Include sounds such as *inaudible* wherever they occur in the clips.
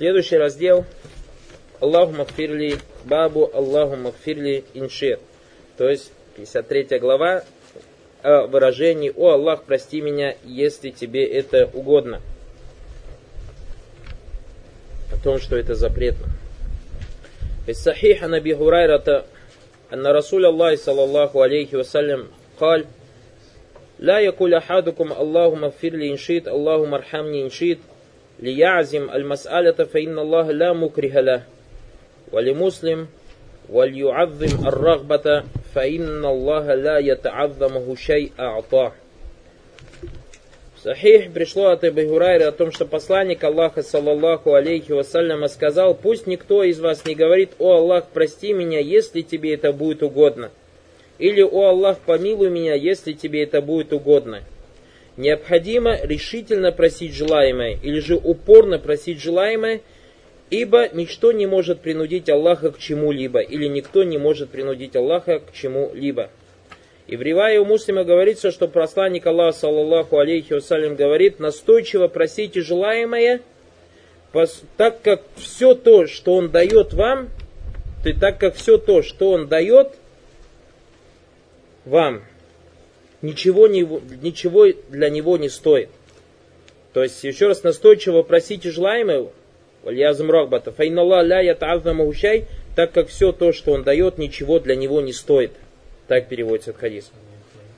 Следующий раздел Аллаху Макфирли Бабу Аллаху Макфирли Иншир. То есть 53 глава о выражении «О Аллах, прости меня, если тебе это угодно». О том, что это запретно. Из Сахиха Наби Хурайрата أن رسول الله صلى الله عليه وسلم قال لا يقول أحدكم اللهم اغفر لي إن شئت اللهم ارحمني إن شئت ليعزم المسألة فإن الله لا مكره له ولمسلم وليعظم الرغبة فإن الله لا يتعظمه شيء أعطاه Сахих пришло от Ибн Гурайра о том, что посланник Аллаха, саллаллаху алейхи вассаляма, сказал, пусть никто из вас не говорит, о Аллах, прости меня, если тебе это будет угодно. Или, о Аллах, помилуй меня, если тебе это будет угодно. Необходимо решительно просить желаемое, или же упорно просить желаемое, ибо ничто не может принудить Аллаха к чему-либо, или никто не может принудить Аллаха к чему-либо. И в Ривае у муслима говорится, что посланник Аллаха, саллаллаху алейхи вассалям, говорит, настойчиво просите желаемое, так как все то, что он дает вам, ты так как все то, что он дает вам, ничего, не, ничего для него не стоит. То есть, еще раз настойчиво просите желаемое, так как все то, что он дает, ничего для него не стоит. Так переводится этот хадис.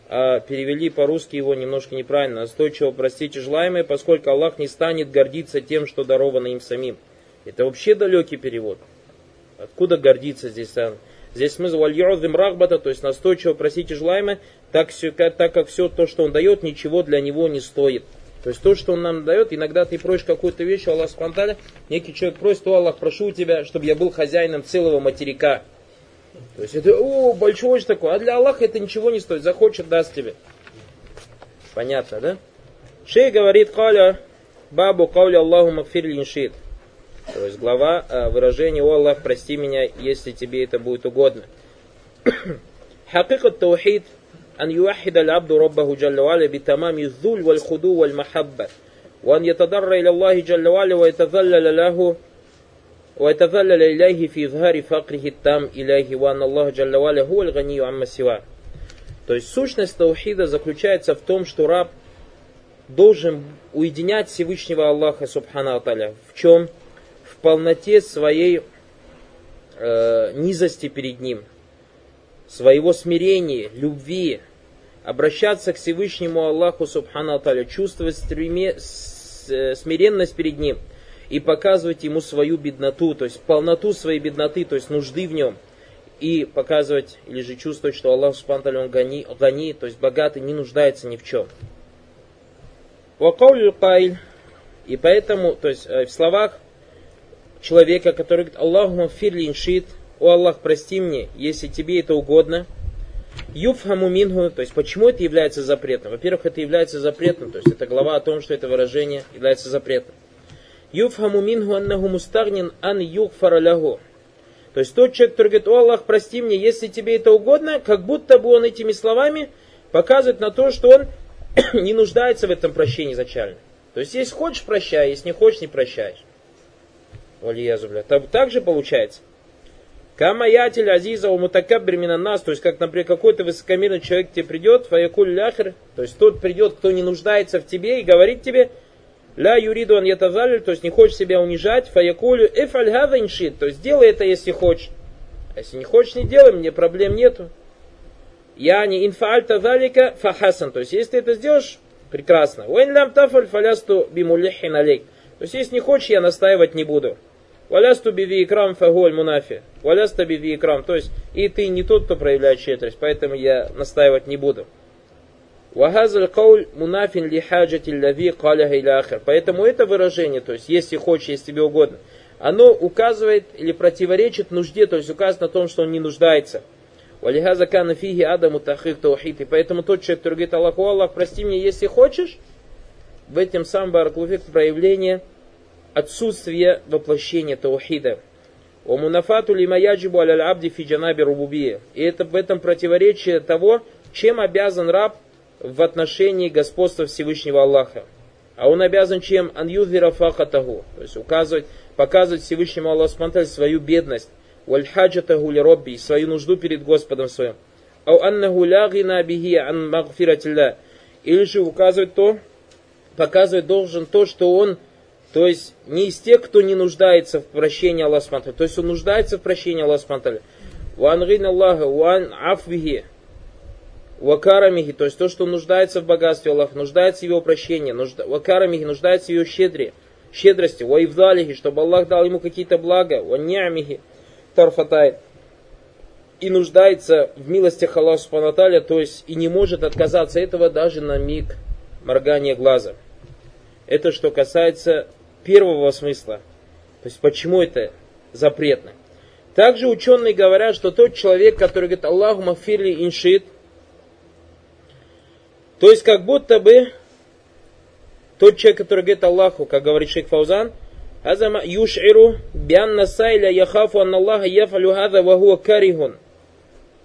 А перевели по-русски его немножко неправильно. Настойчиво простите желаемое, поскольку Аллах не станет гордиться тем, что даровано им самим. Это вообще далекий перевод. Откуда гордиться здесь? Здесь смысл вальйордым рахбата, то есть настойчиво просите желаемое, так, так как все то, что он дает, ничего для него не стоит. То есть то, что он нам дает, иногда ты просишь какую-то вещь, Аллах спонтанно, некий человек просит, о Аллах, прошу тебя, чтобы я был хозяином целого материка. То есть это, о, большой очень такой, а для Аллаха это ничего не стоит, захочет, даст тебе. Понятно, да? Шей говорит, каля, бабу кауля Аллаху макфир линшит. То есть глава э, выражения, о Аллах, прости меня, если тебе это будет угодно. *coughs* Хакикат таухид – أن يوحد العبد ربه جل وعلا بتمام الذل والخضوع والمحبة وأن يتضرع إلى الله جل وعلا ويتذلل له ويتذلل إليه في إظهار فقره التام إليه وأن الله جل وعلا هو الغني عما سواه. То есть сущность таухида заключается в том, что раб должен уединять Всевышнего Аллаха Субхану Аталя. В чем? В полноте своей э, низости перед Ним, своего смирения, любви, обращаться к Всевышнему Аллаху Субхану Аталя, чувствовать стреме, э, смиренность перед Ним – и показывать ему свою бедноту, то есть полноту своей бедноты, то есть нужды в нем, и показывать, или же чувствовать, что Аллах Субхану он гони, гони, то есть богатый, не нуждается ни в чем. И поэтому, то есть э, в словах человека, который говорит, Аллаху фирли иншит, о Аллах, прости мне, если тебе это угодно, Юфхаму мингу, то есть почему это является запретным? Во-первых, это является запретным, то есть это глава о том, что это выражение является запретным. Юфхаму минху аннаху мустагнин ан югфара лягу. То есть тот человек, который говорит, о Аллах, прости мне, если тебе это угодно, как будто бы он этими словами показывает на то, что он *coughs* не нуждается в этом прощении изначально. То есть, если хочешь, прощай, если не хочешь, не прощаешь. Валиязубля. Так же получается. Камаятель азиза у мутакаббир нас, то есть, как, например, какой-то высокомерный человек тебе придет, фаякуль ляхр, то есть, тот придет, кто не нуждается в тебе и говорит тебе, Ля юриду он ятазаль, то есть не хочешь себя унижать, фаякулю эфаль то есть делай это, если хочешь. А если не хочешь, не делай, мне проблем нету. Я не инфааль тазалика фахасан, то есть если ты это сделаешь, прекрасно. Уэн лям тафаль фалясту бимулихин алейк. То есть если не хочешь, я настаивать не буду. Валясту биви икрам фаголь мунафи. Валяста биви икрам. То есть и ты не тот, кто проявляет щедрость, поэтому я настаивать не буду. Вахазаль кауль мунафин ли хаджати лави каляха или ахар. Поэтому это выражение, то есть если хочешь, если тебе угодно, оно указывает или противоречит нужде, то есть указывает на том, что он не нуждается. Валихаза кана фиги адаму тахик таухид. И поэтому тот человек, который говорит Аллаху, Аллах, прости меня, если хочешь, в этом самом бараклуфик проявление отсутствия воплощения таухида. Омунафату лима яджибу аляль абди фи джанаби рубубия. И это в этом противоречие того, чем обязан раб в отношении господства Всевышнего Аллаха. А он обязан чем? Ан юдвира фахатаху. То есть указывать, показывать Всевышнему Аллаху Субхану свою бедность. Вальхаджатаху ли робби, свою нужду перед Господом своим. Ау аннаху ла гина бихи ан магфиратилля. Или же указывать то, показывать должен то, что он, то есть не из тех, кто не нуждается в прощении Аллаха Субхану. То есть он нуждается в прощении Аллаха Субхану. Ван гин Аллаха, ван афвихи. Вакарамихи, то есть то, что нуждается в богатстве Аллаха, нуждается в его прощении, нужда, вакарамихи, нуждается в его щедре, щедрости, ваивдалихи, чтобы Аллах дал ему какие-то блага, ваньямихи, тарфатай, и нуждается в милостях Аллаха Субханаталя, то есть и не может отказаться этого даже на миг моргания глаза. Это что касается первого смысла. То есть почему это запретно. Также ученые говорят, что тот человек, который говорит Аллаху мафирли иншит, то есть как будто бы тот человек, который говорит Аллаху, как говорит Шейх Фаузан, Азама юширу бианна сайля яхафу анна Аллаха яфалю хаза вахуа карихун.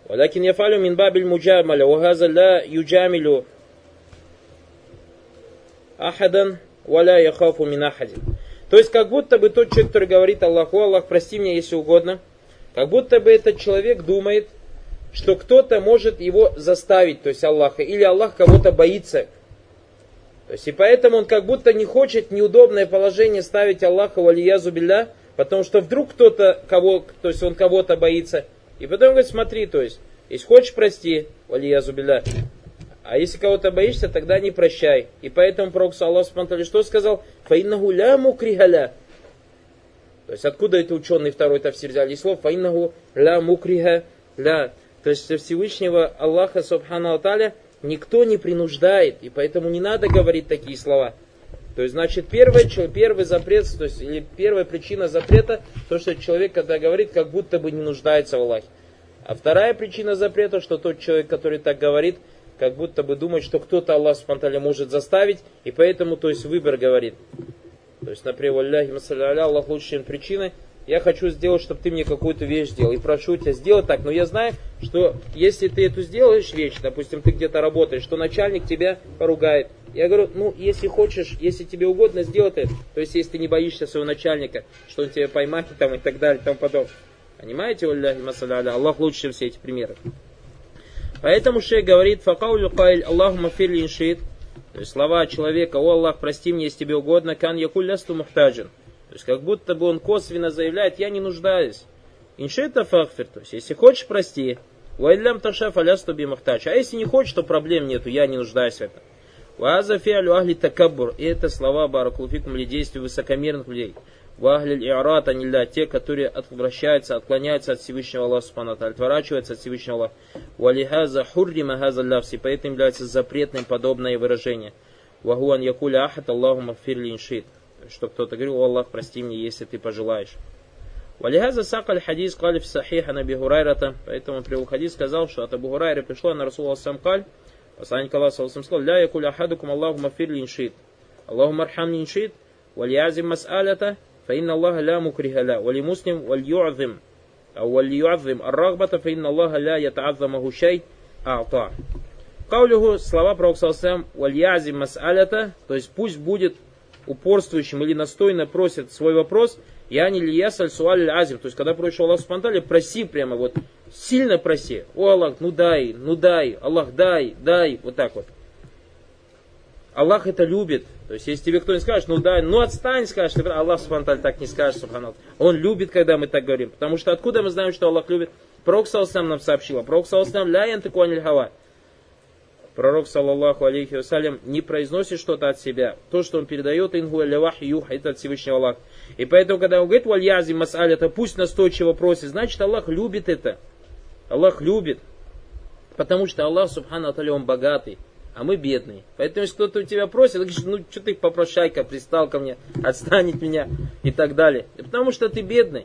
Валакин яфалю мин бабиль муджамаля, вахаза ла юджамилю ахадан валя яхафу минахади. То есть, как будто бы тот человек, который говорит Аллаху, Аллах, прости меня, если угодно, как будто бы этот человек думает, что кто-то может его заставить, то есть Аллаха, или Аллах кого-то боится. То есть, и поэтому он как будто не хочет неудобное положение ставить Аллаха, валиязу билля, потому что вдруг кто-то, кого, то есть он кого-то боится. И потом говорит, смотри, то есть, если хочешь, прости, валиязу билля, а если кого-то боишься, тогда не прощай. И поэтому Пророк Аллах Спантали что сказал? Фаиннаху ля мукригаля. То есть откуда это ученый второй тафсир взяли слов? Фаиннаху ля мукрига ля. То есть Всевышнего Аллаха Субхану Аталя никто не принуждает, и поэтому не надо говорить такие слова. То есть, значит, первый, первый запрет, то есть, или первая причина запрета, то, что человек, когда говорит, как будто бы не нуждается в Аллахе. А вторая причина запрета, что тот человек, который так говорит, как будто бы думает, что кто-то Аллах Субхану может заставить, и поэтому, то есть, выбор говорит. То есть, например, Аллах лучше, чем причины, я хочу сделать, чтобы ты мне какую-то вещь сделал. И прошу тебя сделать так. Но я знаю, что если ты эту сделаешь вещь, допустим, ты где-то работаешь, что начальник тебя поругает. Я говорю, ну, если хочешь, если тебе угодно, сделай это. То есть, если ты не боишься своего начальника, что он тебя поймает там, и так далее, и тому подобное. Понимаете? Аллах лучше, чем все эти примеры. Поэтому шейх говорит, факаулю кайль Аллаху мафирли иншит. То есть слова человека, о Аллах, прости мне, если тебе угодно, кан якуллясту мухтаджин. То есть как будто бы он косвенно заявляет, я не нуждаюсь. Иншита фахфир, то есть если хочешь, прости. Вайлям ташаф алясту бимахтач. А если не хочешь, то проблем нету, я не нуждаюсь в этом. Ваза фиалю ахли такабур. И это слова баракулуфикум или действия высокомерных людей. Вахлиль иарат анилля, те, которые отвращаются, отклоняются от Всевышнего Аллаха Субхану отворачиваются от Всевышнего Аллаха. Валихаза хуррима хаза лявси, поэтому является запретным подобное выражение. Вахуан якуля ахат Аллаху мафирли иншит что кто-то говорил, о Аллах, прости мне, если ты пожелаешь. Валихаза сакаль хадис калиф сахиха на бихурайрата, поэтому привел хадис сказал, что от Абу Хурайра пришло на Расула сам каль, посланник Аллаха сказал, ля якуль ахадукум Аллаху мафир линшит, Аллаху мархам линшит, валиязим мас'алята, فإن الله لا مكره له ولمسلم وليعظم أو وليعظم الرغبة فإن الله لا يتعظمه شيء أعطاه Каулюху слова Пророка Салсам «Вальязим мас'алята», то есть пусть будет упорствующим или настойно просит свой вопрос, я не лия сальсуаль азим. То есть, когда просишь Аллах спонтанно, проси прямо вот, сильно проси. О Аллах, ну дай, ну дай, Аллах дай, дай, вот так вот. Аллах это любит. То есть, если тебе кто-нибудь скажет, ну дай, ну отстань, скажешь, Аллах спонтанно так не скажет, субханал. Он любит, когда мы так говорим. Потому что откуда мы знаем, что Аллах любит? Пророк Салсам нам сообщил. Пророк Салсам ля янтыкуаниль хава пророк, саллаллаху алейхи вассалям, не произносит что-то от себя. То, что он передает, ингу алявах юх, это от Всевышнего Аллаха. И поэтому, когда он говорит, вальязи масаль, это пусть настойчиво просит, значит, Аллах любит это. Аллах любит. Потому что Аллах, субхану аталя, он богатый, а мы бедные. Поэтому, если кто-то у тебя просит, ты говоришь, ну, что ты попрошайка, пристал ко мне, отстань от меня и так далее. И потому что ты бедный.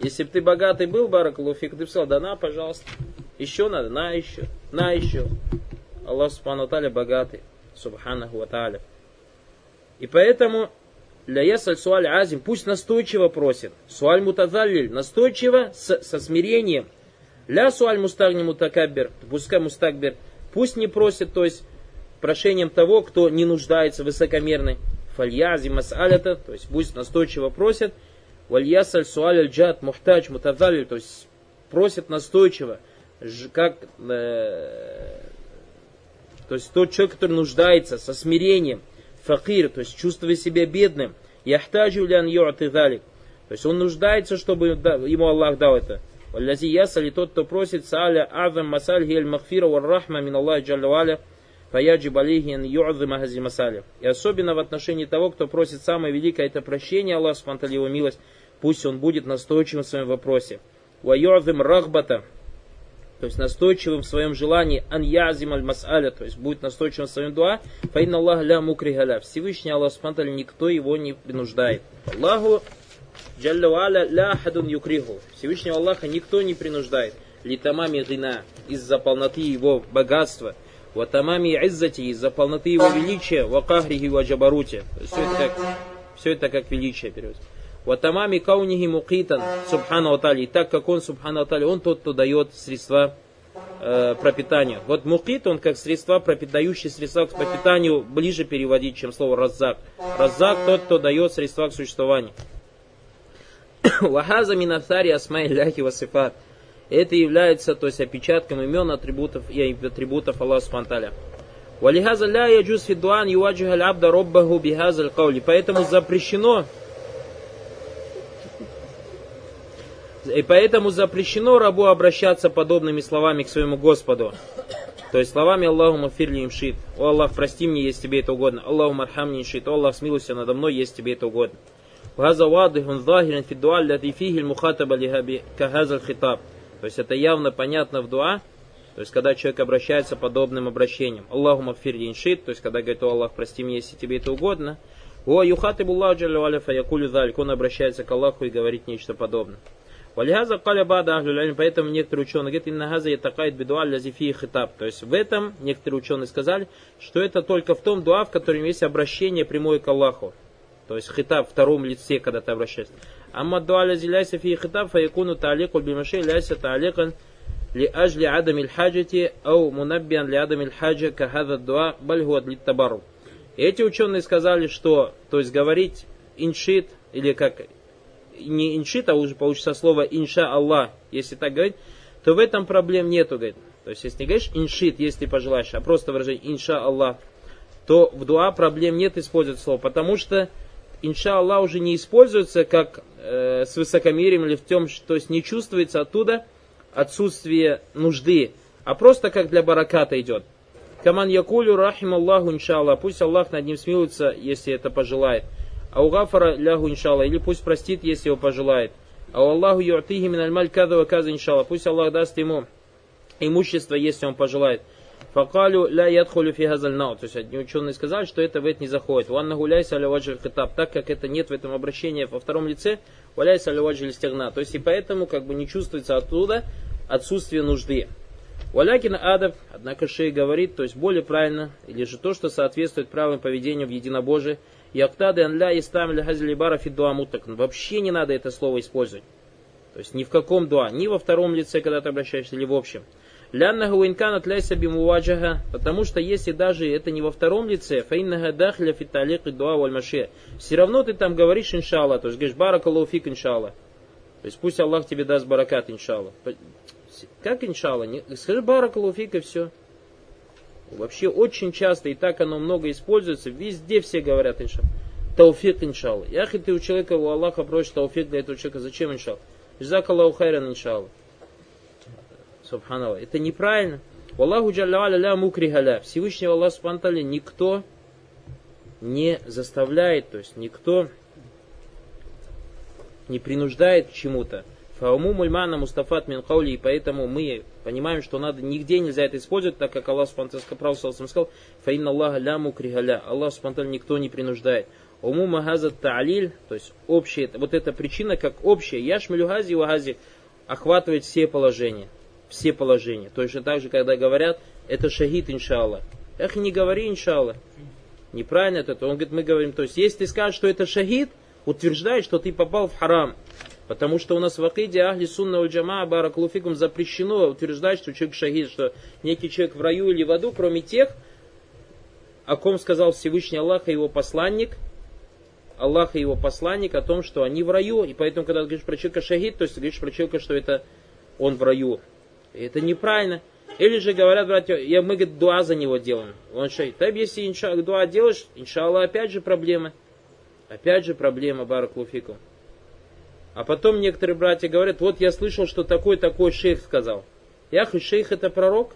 Если бы ты богатый был, Баракалуфик, ты бы сказал, да на, пожалуйста. Еще надо, на еще, на еще. Аллах Субхану Таля богатый, Субханаху Ва Таля. И поэтому для ясаль суаль азим, пусть настойчиво просит. Суаль мутазаллиль, настойчиво, с, со смирением. Ля суаль мустагни мутакаббер, пускай мустагбер, пусть не просит, то есть прошением того, кто не нуждается, высокомерный. фальязи мас'алята, то есть пусть настойчиво просят, вальясаль суаль джад мухтач мутадалиль, то есть просит настойчиво, как, э, то есть тот человек, который нуждается со смирением, факир, то есть чувствуя себя бедным, яхтаджу лян ю'ты то есть он нуждается, чтобы ему Аллах дал это. Валлази ясали тот, кто просит саля азам масаль гель махфира вар рахма мин Аллах джалла фаяджиб алейхин ю'азима хази масали. И особенно в отношении того, кто просит самое великое, это прощение Аллах, спантали его милость, пусть он будет настойчивым в своем вопросе. Ва ю'азим рахбата, то есть настойчивым в своем желании, ан язим аль масаля, то есть будет настойчивым в своем дуа, фаин Аллах ля мукригаля. Всевышний Аллах спантали никто его не принуждает. Аллаху Джалля ва'аля ля хадун юкриху. Всевышнего Аллаха никто не принуждает. Литамами гина, из-за полноты его богатства. Ватамами иззати, из-за полноты его величия. Вакахрихи ваджабарути. Все это как, все это как величие переводится. Ватамами каунихи мукитан, субхану атали. Так как он, субхану атали, он тот, кто дает средства э, пропитанию. Вот мукит, он как средства, пропитающие средства к пропитанию, ближе переводить, чем слово раззак. Раззак тот, кто дает средства к существованию. *coughs* Вахаза минафари асмай ляхи васифат. Это является, то есть, опечатком имен, атрибутов и атрибутов Аллаха Субтитры. Валихаза ля яджуз фидуан юаджиха абда роббаху бихаза каули. Поэтому запрещено и поэтому запрещено рабу обращаться подобными словами к своему Господу. То есть словами Аллаху мафирли им шит. О Аллах, прости мне, если тебе это угодно. Аллаху мархамни шит. О Аллах, смилуйся надо мной, если тебе это угодно. وهذا واضح ظاهر في الدعاء الذي فيه المخاطبة كهذا الخطاب. То есть это явно понятно в дуа, то есть когда человек обращается подобным обращением. Аллаху мафир иншит, то есть когда говорит, о Аллах, прости меня, если тебе это угодно. О юхатибу Аллаху джалля валя фаякулю залик, он обращается к Аллаху и говорит нечто подобное. Валихаза каля бада ахлюлялин, поэтому некоторые ученые говорят, инна газа ятакает бедуа лязифи хитаб. То есть в этом некоторые ученые сказали, что это только в том дуа, в котором есть обращение прямое к Аллаху. То есть хитаб в втором лице, когда ты обращаешься. Амма дуаля зиляйся фи хитаб, фаякуну таалику бимаши ляйся тааликан ли ажли адам хаджати ау мунаббиан ли адам хаджа кахада дуа бальгуад ли табару. Эти ученые сказали, что, то есть говорить иншит, или как, не иншит, а уже получится слово инша Аллах, если так говорить, то в этом проблем нету, говорит. То есть, если не говоришь иншит, если пожелаешь, а просто выражение инша Аллах, то в дуа проблем нет использовать слово, потому что инша Аллах уже не используется как э, с высокомерием или в том, то есть не чувствуется оттуда отсутствие нужды, а просто как для бараката идет. Каман якулю рахим Аллаху иншаллах, пусть Аллах над ним смилуется, если это пожелает. А у гафара лягу иншаллах, или пусть простит, если его пожелает. А у Аллаху ю'тихи мин аль-маль када каза иншаллах, пусть Аллах даст ему имущество, если он пожелает. Факалю ля ядхулю фи. То есть одни ученые сказали, что это в это не заходит. Ванна гуляйся аля хитаб. Так как это нет в этом обращении во втором лице, валяйся аля ваджи стегна. То есть и поэтому как бы не чувствуется оттуда отсутствие нужды. Валякин адаб, однако шей говорит, то есть более правильно, или же то, что соответствует правильному поведению в единобожии, Яктады анля и стамили хазилибара фидуа мутакн. Вообще не надо это слово использовать. То есть ни в каком дуа, ни во втором лице, когда ты обращаешься, или в общем. Ляннаху инканат ляйса бимуваджаха, потому что если даже это не во втором лице, фаиннага дахля фиталик и дуа валь все равно ты там говоришь иншалла, то есть говоришь баракалуфик иншалла. То есть пусть Аллах тебе даст баракат иншалла. Как иншалла? Скажи баракалуфик и все. Вообще очень часто, и так оно много используется, везде все говорят иншалла. Тауфик иншалла. Яхи ты у человека, у Аллаха просишь тауфик для этого человека, зачем иншалла? Жзакаллаху хайран иншалла. Субханаллах. Это неправильно. Аллаху джалля ля мукрихаля. Всевышнего Аллах Субханаллах никто не заставляет, то есть никто не принуждает к чему-то. Фауму мульмана мустафат мин и поэтому мы понимаем, что надо нигде нельзя это использовать, так как Аллах Субханаллах сказал, фаинна Аллаха ля мукрихаля. Аллах Субханаллах никто не принуждает. Уму магаза та'лиль, то есть общая, вот эта причина как общая, яшмилю гази вагази, охватывает все положения все положения. Точно так же, когда говорят, это шахид, иншаллах. Эх, не говори, иншаллах. Неправильно это. Он говорит, мы говорим, то есть, если ты скажешь, что это шахид, утверждай, что ты попал в харам. Потому что у нас в Акиде Ахли Сунна Джама Бараклуфикум запрещено утверждать, что человек шахид, что некий человек в раю или в аду, кроме тех, о ком сказал Всевышний Аллах и его посланник, Аллах и его посланник о том, что они в раю. И поэтому, когда ты говоришь про человека шахид, то есть ты говоришь про человека, что это он в раю. Это неправильно. Или же говорят, братья, я, мы говорит, дуа за него делаем. Он шахид. Так если инша, дуа делаешь, иншаллах, опять же проблемы. Опять же проблема, баракулуфику. А потом некоторые братья говорят, вот я слышал, что такой-такой шейх сказал. Ях, и шейх это пророк?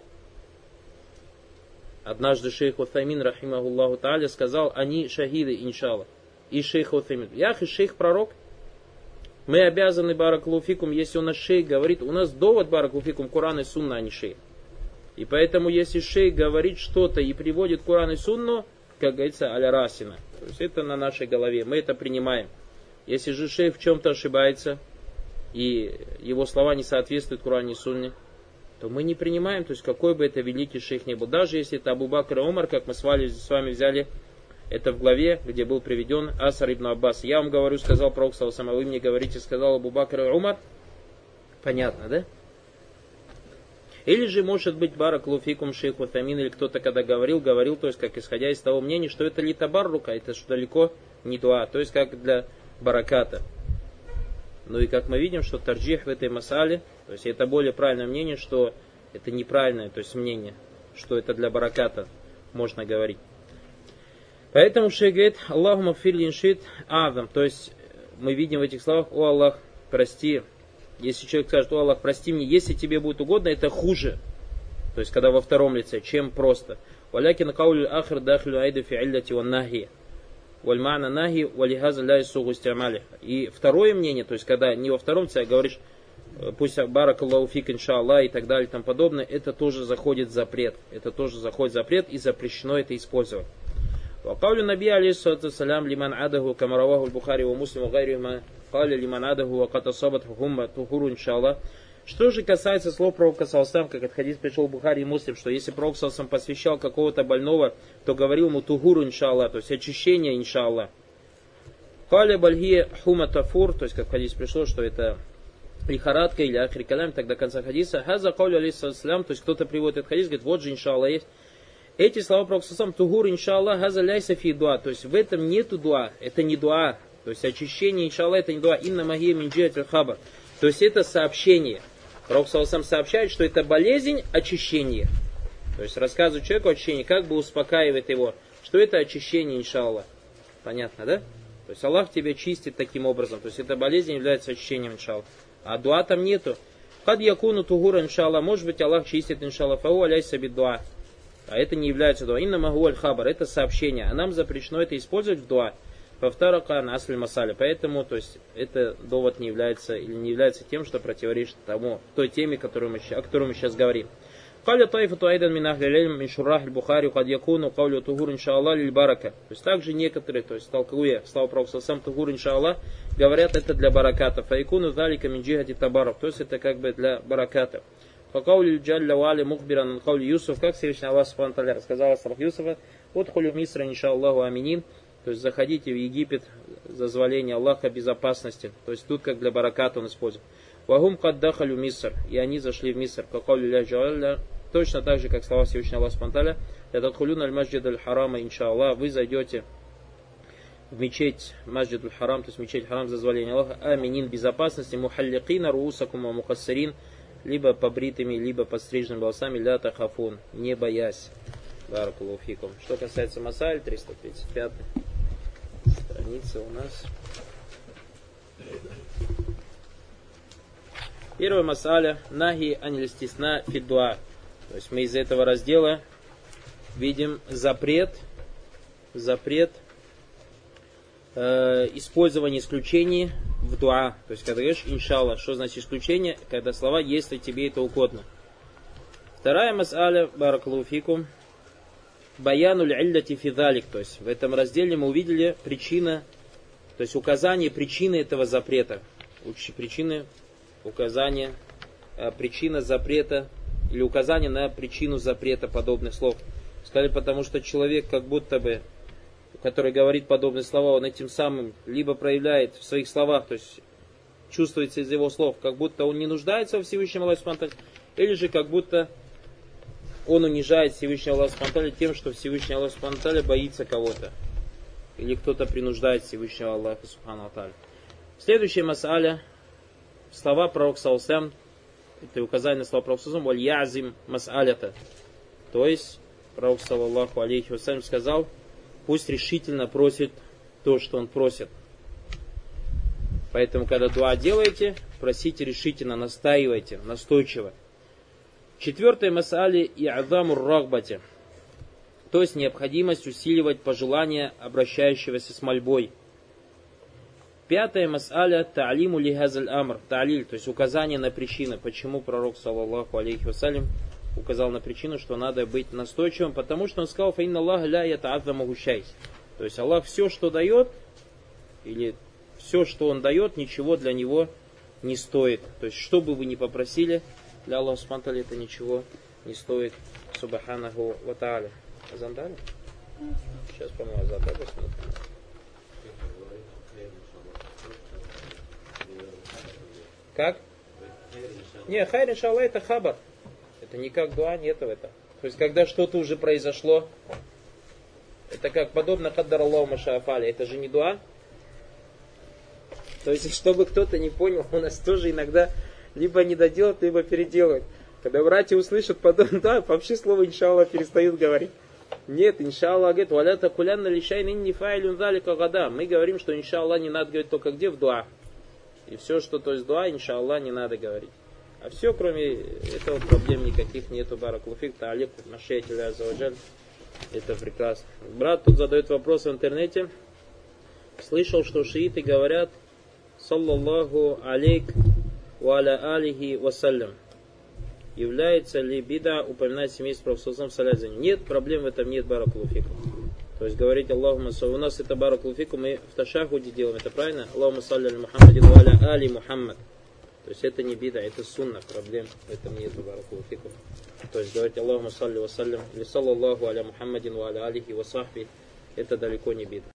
Однажды шейх Утаймин, рахимахуллаху та'аля, сказал, они шахиды, иншаллах. И шейх Утаймин. Ях, и шейх пророк? Мы обязаны баракулуфикум, если у нас шейх говорит, у нас довод баракулуфикум, Куран и Сунна, а не шейх. И поэтому, если шейх говорит что-то и приводит Куран и Сунну, как говорится, аля расина. То есть это на нашей голове, мы это принимаем. Если же шейх в чем-то ошибается, и его слова не соответствуют Курану и Сунне, то мы не принимаем, то есть какой бы это великий шейх ни был. Даже если это Абу Бакр и Умар, как мы с вами взяли это в главе, где был приведен Асар ибн Аббас. Я вам говорю, сказал Пророк сам, а вы мне говорите, сказал Абу Бакр и Умар. Понятно, да? Или же, может быть, Барак Луфикум Шейх Утамин, или кто-то когда говорил, говорил, то есть как исходя из того мнения, что это ли рука, это что далеко не дуа, то есть как для бараката. Ну и как мы видим, что тарджих в этой масале, то есть это более правильное мнение, что это неправильное, то есть мнение, что это для бараката можно говорить. Поэтому шейх говорит, Аллаху мафир линшит то есть мы видим в этих словах, о Аллах, прости, если человек скажет, о Аллах, прости мне, если тебе будет угодно, это хуже, то есть когда во втором лице, чем просто. Валякин каулю ахр дахлю айда фи илляти ван нахи. Вальмана наги валихаза ля исугу И второе мнение, то есть когда не во втором лице, а говоришь, э, пусть барак Аллаху фик иншаллах и так далее и тому подобное, это тоже заходит в запрет. Это тоже заходит в запрет и запрещено это использовать. وقول النبي عليه الصلاة والسلام لمن عاده كما رواه البخاري ومسلم وغيرهما قال لمن عاده وقد أصابته همة طهور إن شاء الله что же касается слов пророка Салсам, как от хадис пришел в Бухари и Муслим, что если пророк Салсам посвящал какого-то больного, то говорил ему тугуру, иншаллах, то есть очищение, иншаллах. Халя бальхия хума тафур, то есть как в хадис пришло, что это лихорадка или ахрикалям, так до конца хадиса. Хаза кауля алейсалям, то есть кто-то приводит этот хадис, говорит, вот же иншаллах есть. эти слова пророка Салсам, тугур, иншаллах, ляйса фи дуа, то есть в этом нету дуа, это не дуа, то есть очищение, иншаллах, это не дуа, инна магия минджиат хабар. То есть это сообщение. Пророк сам сообщает, что это болезнь очищения. То есть рассказывает человеку очищение, как бы успокаивает его, что это очищение, иншаллах. Понятно, да? То есть Аллах тебя чистит таким образом. То есть эта болезнь является очищением, иншаллах. А дуа там нету. Хад якуну тугура, иншаллах. Может быть, Аллах чистит, иншаллах. Фау аляйса дуа. А это не является дуа. Инна магу аль хабар. Это сообщение. А нам запрещено это использовать в дуа. Повторака на асль масали. Поэтому, то есть, это довод не является или не является тем, что противоречит тому, той теме, которую мы, о которой мы сейчас говорим. قال طائفة أيضا من أهل العلم من شراح البخاري قد يكون قول طهور إن شاء الله للبركة. То есть также некоторые, то есть толкуя слава Пророка сам тухур иншаллах, говорят это для бараката. Файкуну залика мин джихати табаров. То есть это как бы для бараката. Факаули джалля вали мухбиран каули Юсуф, как Всевышний Аллах Субхану сказал Асраф Юсуфа, Удхулю мисра иншаллаху аминин. То есть заходите в Египет за зволение Аллаха безопасности. То есть тут как для бараката он использует. Вагум каддахалю миср. И они зашли в Миср. Точно так же, как слова Всевышнего Аллаха Спанталя. Этот хулюн аль маджид аль харама, иншаллах. Вы зайдете в мечеть Маджид аль Харам, то есть мечеть Харам за зволение Аллаха, аминин безопасности, мухалликина руусакум мухассарин, либо побритыми, либо подстриженными волосами, ля тахафун, не боясь. Баракулуфикум. Что касается Масаль, 335 страница у нас. Первая масаля Нахи анилистисна фидуа. То есть мы из этого раздела видим запрет, запрет э, использования исключений в дуа. То есть когда говоришь иншалла, что значит исключение? Когда слова если тебе это угодно. Вторая масаля, баракалуфикум, баянуль илляти фидалик, то есть в этом разделе мы увидели причина, то есть указание причины этого запрета, причины указания, э, причина запрета или указание на причину запрета подобных слов. Сказали, потому что человек как будто бы, который говорит подобные слова, он этим самым либо проявляет в своих словах, то есть чувствуется из его слов, как будто он не нуждается во Всевышнем Аллахе или же как будто он унижает Всевышний Аллах Субтитры тем, что Всевышний Аллах Субтитры боится кого-то. или кто-то принуждает Всевышнего Аллаха Субхану. Следующая масаля, слова пророка Саусам, это указание на слова пророка Саусам, валь язим масалята. То есть, пророк саллаллаху алейхи вассалям сказал, пусть решительно просит то, что он просит. Поэтому, когда дуа делаете, просите решительно, настаивайте, настойчиво. Четвертое масали и азамур рагбати, то есть необходимость усиливать пожелания обращающегося с мольбой. Пятое масаля та'лиму лихазаль амр, та'лиль, то есть указание на причины, почему пророк, саллаллаху алейхи вассалям, указал на причину, что надо быть настойчивым, потому что он сказал, фаинна Аллах ля ята'адзаму гущайс. То есть Аллах все, что дает, или все, что Он дает, ничего для Него не стоит. То есть, что бы вы ни попросили, для Аллаха Субтитры это ничего не стоит. Субханаху ва та'аля. Азан дали? Сейчас, по-моему, азан да, посмотрим. Как? Не, хайр, иншаллах, это хабар. Это не как дуа, нет этого. То есть, когда что-то уже произошло, это как подобно каддар Аллаху Машаафали. Это же не дуа. То есть, чтобы кто-то не понял, у нас тоже иногда либо не доделают, либо переделают. Когда братья услышат подобное, да, вообще слово иншаллах перестают говорить. Нет, иншаллах говорит, валята кулянна лишай не файлюн залика гада. Мы говорим, что иншаллах не надо говорить только где в дуа. И все, что то есть дуа, иншаллах, не надо говорить. А все, кроме этого, проблем никаких нету. Баракулуфик, таалик, машейтиля заваджаль. Это прекрасно. Брат тут задает вопрос в интернете. Слышал, что шииты говорят, саллаллаху алейк ва аля алихи вассалям. Является ли бида упоминать семейство Пророка в Нет, проблем в этом нет, баракулуфику. То есть говорить Аллахума У нас это баракулуфику, мы в Ташахуде делаем, это правильно? Аллахума салли аль Мухаммадин ва али Мухаммад. То есть это не бида, это сунна, проблем в этом нет, баракулуфику. То есть говорить Аллахума салли вассалям или саллаллаху аля Мухаммадин ва аля алихи ва это далеко не бида.